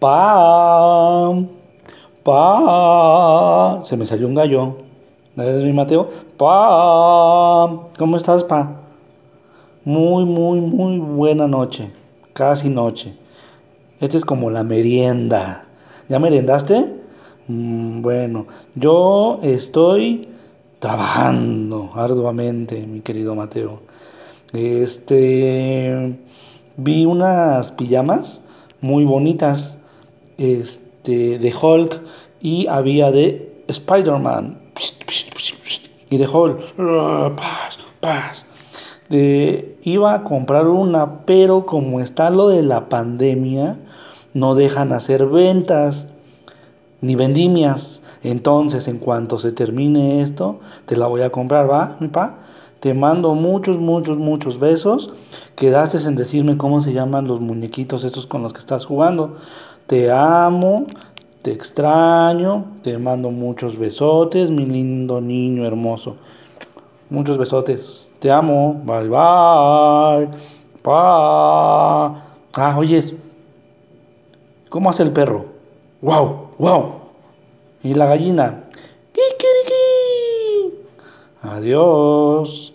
Pa. Pa. Se me salió un gallo. ¿Es mi Mateo? Pa. ¿Cómo estás, pa? Muy, muy, muy buena noche. Casi noche. Esta es como la merienda. ¿Ya meriendaste? Mm, bueno, yo estoy trabajando arduamente, mi querido Mateo. Este vi unas pijamas muy bonitas este de Hulk y había de Spider-Man y de Hulk. De, iba a comprar una, pero como está lo de la pandemia, no dejan hacer ventas ni vendimias. Entonces, en cuanto se termine esto, te la voy a comprar, ¿va, mi pa? Te mando muchos, muchos, muchos besos. Quedaste en decirme cómo se llaman los muñequitos estos con los que estás jugando. Te amo, te extraño, te mando muchos besotes, mi lindo niño hermoso. Muchos besotes. Te amo. Bye bye. Pa. Ah, oye. ¿Cómo hace el perro? ¡Wow! ¡Wow! Y la gallina. ¡Kikiriki! Adiós.